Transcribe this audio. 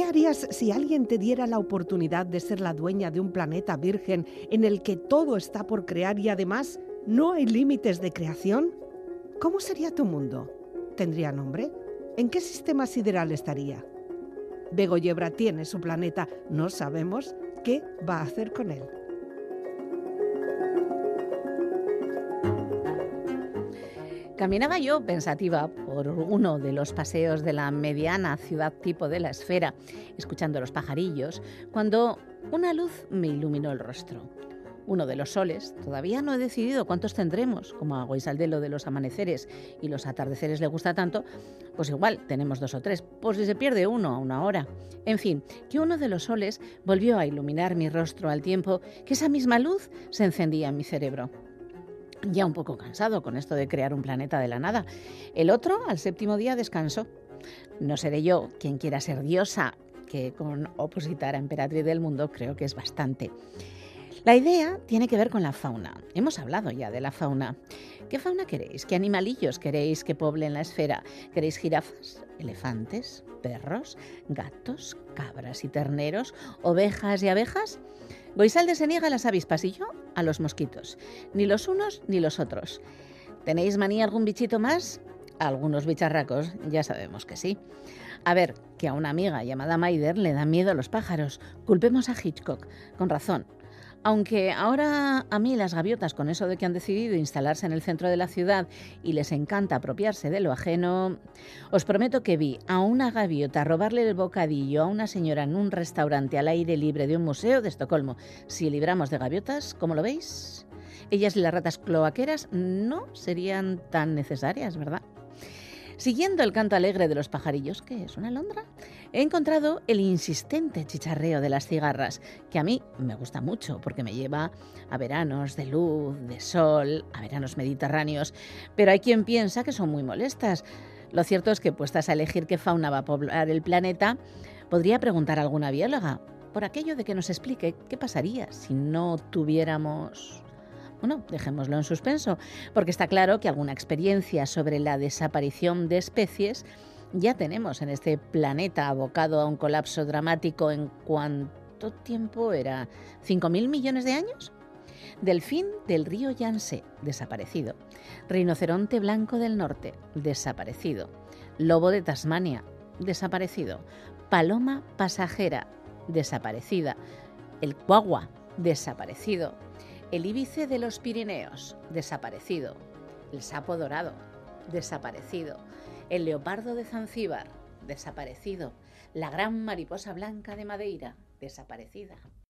¿Qué harías si alguien te diera la oportunidad de ser la dueña de un planeta virgen en el que todo está por crear y además no hay límites de creación? ¿Cómo sería tu mundo? ¿Tendría nombre? ¿En qué sistema sideral estaría? Begoyebra tiene su planeta, no sabemos qué va a hacer con él. Caminaba yo pensativa por uno de los paseos de la mediana ciudad tipo de la esfera, escuchando los pajarillos, cuando una luz me iluminó el rostro. Uno de los soles, todavía no he decidido cuántos tendremos, como a Guaisaldelo de los amaneceres y los atardeceres le gusta tanto, pues igual tenemos dos o tres, por si se pierde uno a una hora. En fin, que uno de los soles volvió a iluminar mi rostro al tiempo que esa misma luz se encendía en mi cerebro ya un poco cansado con esto de crear un planeta de la nada. El otro, al séptimo día, descansó. No seré yo quien quiera ser diosa, que con opositar a emperatriz del mundo creo que es bastante. La idea tiene que ver con la fauna. Hemos hablado ya de la fauna. ¿Qué fauna queréis? ¿Qué animalillos queréis que poblen la esfera? ¿Queréis jirafas, elefantes, perros, gatos, cabras y terneros, ovejas y abejas? Goisalde se niega a las avispas y yo a los mosquitos. Ni los unos ni los otros. ¿Tenéis manía algún bichito más? Algunos bicharracos, ya sabemos que sí. A ver, que a una amiga llamada Maider le da miedo a los pájaros. Culpemos a Hitchcock. Con razón. Aunque ahora a mí las gaviotas, con eso de que han decidido instalarse en el centro de la ciudad y les encanta apropiarse de lo ajeno, os prometo que vi a una gaviota robarle el bocadillo a una señora en un restaurante al aire libre de un museo de Estocolmo. Si libramos de gaviotas, ¿cómo lo veis? Ellas y las ratas cloaqueras no serían tan necesarias, ¿verdad? Siguiendo el canto alegre de los pajarillos, que es una alondra, he encontrado el insistente chicharreo de las cigarras, que a mí me gusta mucho porque me lleva a veranos de luz, de sol, a veranos mediterráneos, pero hay quien piensa que son muy molestas. Lo cierto es que puestas a elegir qué fauna va a poblar el planeta, podría preguntar a alguna bióloga por aquello de que nos explique qué pasaría si no tuviéramos bueno, dejémoslo en suspenso, porque está claro que alguna experiencia sobre la desaparición de especies ya tenemos en este planeta abocado a un colapso dramático en cuánto tiempo era, ¿5.000 millones de años? Delfín del río Yangtze, desaparecido. Rinoceronte blanco del norte, desaparecido. Lobo de Tasmania, desaparecido. Paloma pasajera, desaparecida. El cuagua, desaparecido el íbice de los Pirineos, desaparecido. El sapo dorado, desaparecido. El leopardo de Zanzíbar, desaparecido. La gran mariposa blanca de Madeira, desaparecida.